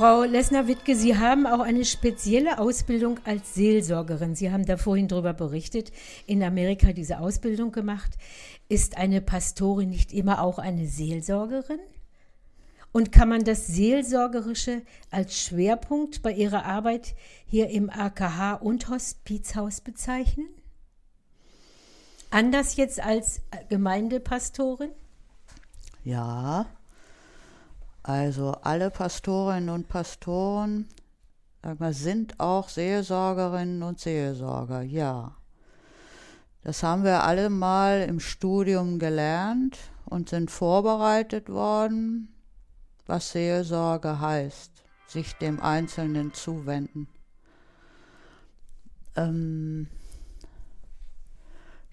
Frau Lessner-Wittke, Sie haben auch eine spezielle Ausbildung als Seelsorgerin. Sie haben da vorhin darüber berichtet, in Amerika diese Ausbildung gemacht. Ist eine Pastorin nicht immer auch eine Seelsorgerin? Und kann man das Seelsorgerische als Schwerpunkt bei Ihrer Arbeit hier im AKH und Hospizhaus bezeichnen? Anders jetzt als Gemeindepastorin? Ja, also alle Pastorinnen und Pastoren sind auch Seelsorgerinnen und Seelsorger, ja. Das haben wir alle mal im Studium gelernt und sind vorbereitet worden, was Seelsorge heißt, sich dem Einzelnen zuwenden. Ähm,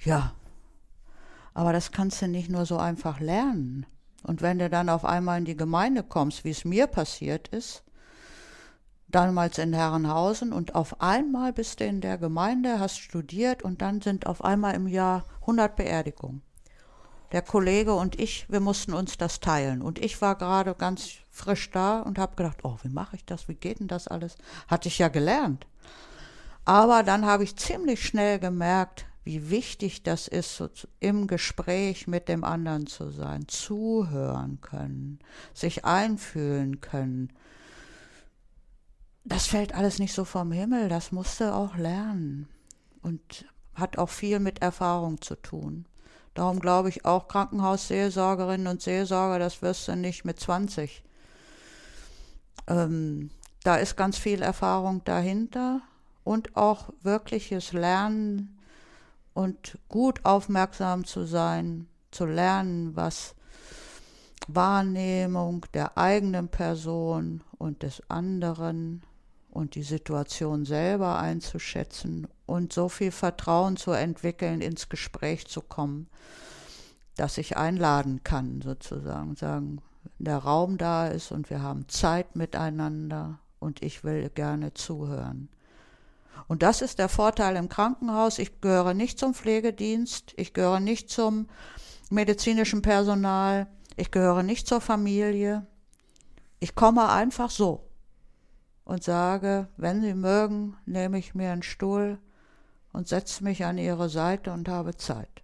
ja, aber das kannst du nicht nur so einfach lernen. Und wenn du dann auf einmal in die Gemeinde kommst, wie es mir passiert ist, damals in Herrenhausen und auf einmal bist du in der Gemeinde, hast studiert und dann sind auf einmal im Jahr 100 Beerdigungen. Der Kollege und ich, wir mussten uns das teilen. Und ich war gerade ganz frisch da und habe gedacht, oh, wie mache ich das? Wie geht denn das alles? Hatte ich ja gelernt. Aber dann habe ich ziemlich schnell gemerkt, wie wichtig das ist, so im Gespräch mit dem anderen zu sein, zuhören können, sich einfühlen können. Das fällt alles nicht so vom Himmel, das musste auch lernen und hat auch viel mit Erfahrung zu tun. Darum glaube ich auch Krankenhausseelsorgerinnen und Seelsorger, das wirst du nicht mit 20. Ähm, da ist ganz viel Erfahrung dahinter und auch wirkliches Lernen und gut aufmerksam zu sein, zu lernen, was Wahrnehmung der eigenen Person und des anderen und die Situation selber einzuschätzen und so viel Vertrauen zu entwickeln, ins Gespräch zu kommen, dass ich einladen kann, sozusagen, sagen, der Raum da ist und wir haben Zeit miteinander und ich will gerne zuhören. Und das ist der Vorteil im Krankenhaus. Ich gehöre nicht zum Pflegedienst, ich gehöre nicht zum medizinischen Personal, ich gehöre nicht zur Familie. Ich komme einfach so und sage, wenn Sie mögen, nehme ich mir einen Stuhl und setze mich an Ihre Seite und habe Zeit.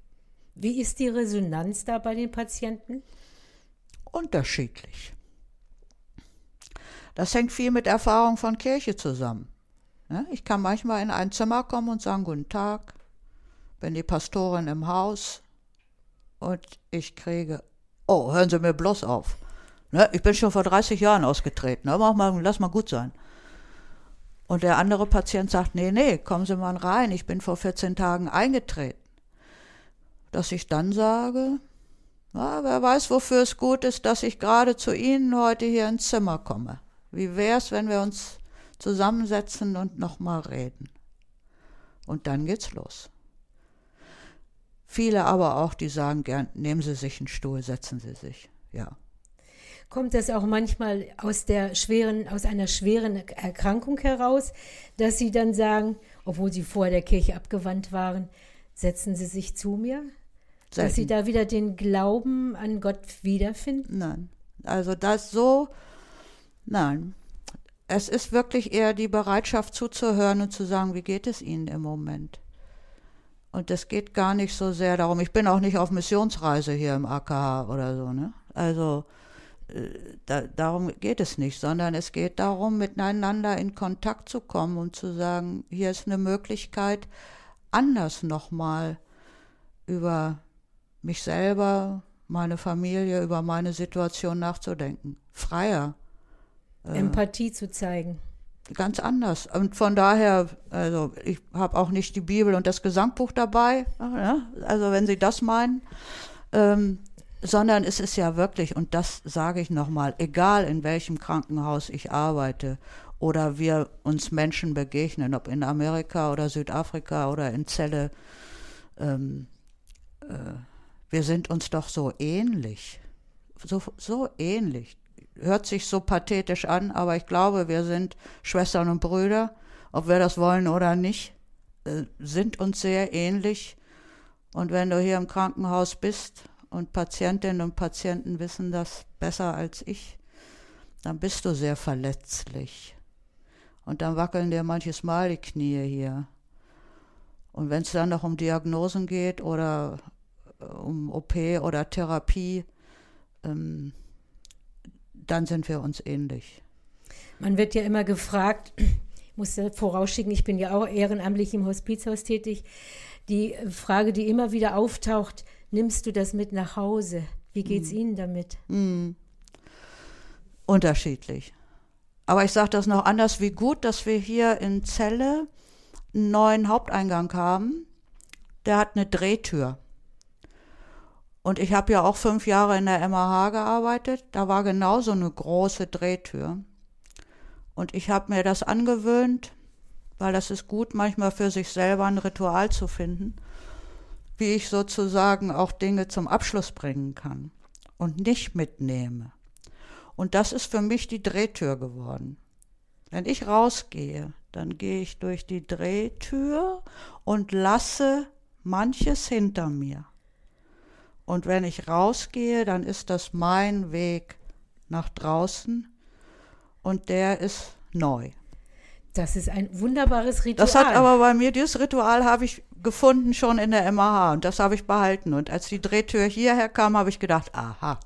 Wie ist die Resonanz da bei den Patienten? Unterschiedlich. Das hängt viel mit Erfahrung von Kirche zusammen. Ne? Ich kann manchmal in ein Zimmer kommen und sagen, guten Tag, bin die Pastorin im Haus und ich kriege, oh, hören Sie mir bloß auf. Ne? Ich bin schon vor 30 Jahren ausgetreten, ne? Mach mal, lass mal gut sein. Und der andere Patient sagt, nee, nee, kommen Sie mal rein, ich bin vor 14 Tagen eingetreten. Dass ich dann sage, na, wer weiß, wofür es gut ist, dass ich gerade zu Ihnen heute hier ins Zimmer komme. Wie wäre es, wenn wir uns zusammensetzen und nochmal reden. Und dann geht's los. Viele aber auch, die sagen gern, nehmen Sie sich einen Stuhl, setzen Sie sich. Ja. Kommt das auch manchmal aus der schweren, aus einer schweren Erkrankung heraus, dass Sie dann sagen, obwohl Sie vor der Kirche abgewandt waren, setzen Sie sich zu mir? Selten. Dass Sie da wieder den Glauben an Gott wiederfinden? Nein. Also das so, nein es ist wirklich eher die Bereitschaft zuzuhören und zu sagen, wie geht es Ihnen im Moment? Und es geht gar nicht so sehr darum, ich bin auch nicht auf Missionsreise hier im AKH oder so, ne? Also äh, da, darum geht es nicht, sondern es geht darum, miteinander in Kontakt zu kommen und zu sagen, hier ist eine Möglichkeit, anders nochmal über mich selber, meine Familie, über meine Situation nachzudenken. Freier äh, Empathie zu zeigen. Ganz anders. Und von daher, also ich habe auch nicht die Bibel und das Gesangbuch dabei, ja, also wenn Sie das meinen, ähm, sondern es ist ja wirklich, und das sage ich nochmal, egal in welchem Krankenhaus ich arbeite oder wir uns Menschen begegnen, ob in Amerika oder Südafrika oder in Zelle, ähm, äh, wir sind uns doch so ähnlich, so, so ähnlich hört sich so pathetisch an, aber ich glaube, wir sind Schwestern und Brüder, ob wir das wollen oder nicht, äh, sind uns sehr ähnlich. Und wenn du hier im Krankenhaus bist und Patientinnen und Patienten wissen das besser als ich, dann bist du sehr verletzlich. Und dann wackeln dir manches Mal die Knie hier. Und wenn es dann noch um Diagnosen geht oder äh, um OP oder Therapie, ähm, dann sind wir uns ähnlich. Man wird ja immer gefragt, ich muss ja vorausschicken, ich bin ja auch ehrenamtlich im Hospizhaus tätig. Die Frage, die immer wieder auftaucht, nimmst du das mit nach Hause? Wie geht es mm. Ihnen damit? Mm. Unterschiedlich. Aber ich sage das noch anders, wie gut, dass wir hier in Celle einen neuen Haupteingang haben. Der hat eine Drehtür. Und ich habe ja auch fünf Jahre in der MAH gearbeitet. Da war genauso eine große Drehtür. Und ich habe mir das angewöhnt, weil das ist gut, manchmal für sich selber ein Ritual zu finden, wie ich sozusagen auch Dinge zum Abschluss bringen kann und nicht mitnehme. Und das ist für mich die Drehtür geworden. Wenn ich rausgehe, dann gehe ich durch die Drehtür und lasse manches hinter mir. Und wenn ich rausgehe, dann ist das mein Weg nach draußen und der ist neu. Das ist ein wunderbares Ritual. Das hat aber bei mir, dieses Ritual habe ich gefunden schon in der MAH und das habe ich behalten. Und als die Drehtür hierher kam, habe ich gedacht, aha,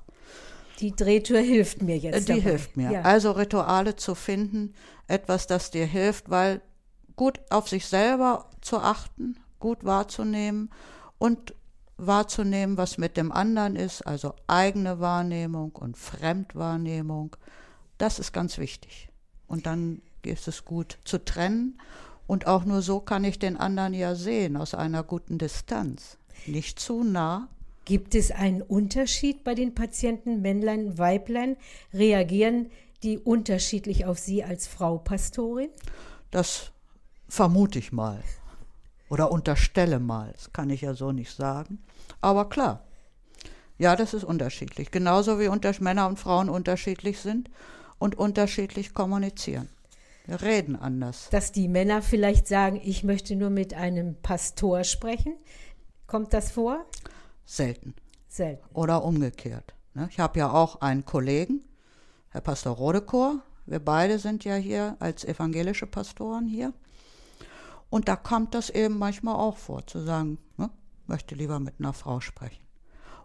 die Drehtür hilft mir jetzt. Die dabei. hilft mir. Ja. Also Rituale zu finden, etwas, das dir hilft, weil gut auf sich selber zu achten, gut wahrzunehmen und wahrzunehmen, was mit dem anderen ist, also eigene Wahrnehmung und Fremdwahrnehmung, das ist ganz wichtig. Und dann ist es gut zu trennen und auch nur so kann ich den anderen ja sehen, aus einer guten Distanz. Nicht zu nah, Gibt es einen Unterschied bei den Patienten, Männlein, Weiblein? Reagieren die unterschiedlich auf Sie als Frau Pastorin? Das vermute ich mal oder unterstelle mal. Das kann ich ja so nicht sagen. Aber klar, ja, das ist unterschiedlich. Genauso wie unter Männer und Frauen unterschiedlich sind und unterschiedlich kommunizieren. Wir reden anders. Dass die Männer vielleicht sagen, ich möchte nur mit einem Pastor sprechen. Kommt das vor? Selten. Selten. Oder umgekehrt. Ne? Ich habe ja auch einen Kollegen, Herr Pastor Rodekor. Wir beide sind ja hier als evangelische Pastoren hier. Und da kommt das eben manchmal auch vor, zu sagen, ne, möchte lieber mit einer Frau sprechen.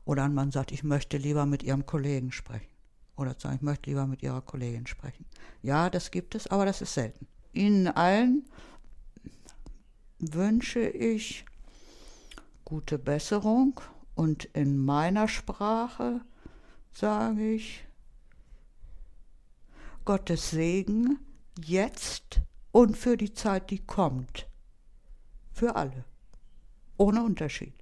Oder ein Mann sagt, ich möchte lieber mit ihrem Kollegen sprechen. Oder zu sagen, ich möchte lieber mit ihrer Kollegin sprechen. Ja, das gibt es, aber das ist selten. Ihnen allen wünsche ich gute Besserung und in meiner Sprache sage ich Gottes Segen jetzt und für die Zeit, die kommt. Für alle. Ohne Unterschied.